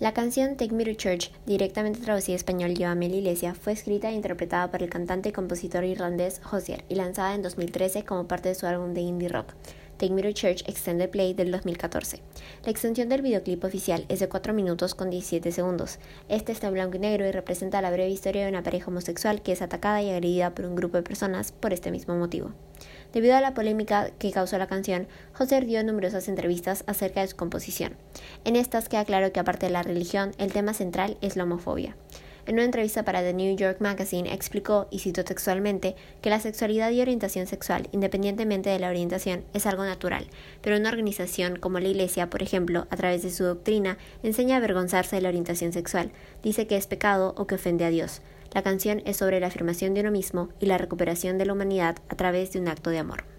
La canción Take Me to Church, directamente traducida a español Llévame a la iglesia, fue escrita e interpretada por el cantante y compositor irlandés Hozier y lanzada en 2013 como parte de su álbum de indie rock. Take Me to Church Extended Play del 2014. La extensión del videoclip oficial es de 4 minutos con 17 segundos. Este está en blanco y negro y representa la breve historia de una pareja homosexual que es atacada y agredida por un grupo de personas por este mismo motivo. Debido a la polémica que causó la canción, José dio numerosas entrevistas acerca de su composición. En estas queda claro que aparte de la religión, el tema central es la homofobia. En una entrevista para The New York Magazine explicó, y citó textualmente, que la sexualidad y orientación sexual, independientemente de la orientación, es algo natural, pero una organización como la Iglesia, por ejemplo, a través de su doctrina, enseña a avergonzarse de la orientación sexual, dice que es pecado o que ofende a Dios. La canción es sobre la afirmación de uno mismo y la recuperación de la humanidad a través de un acto de amor.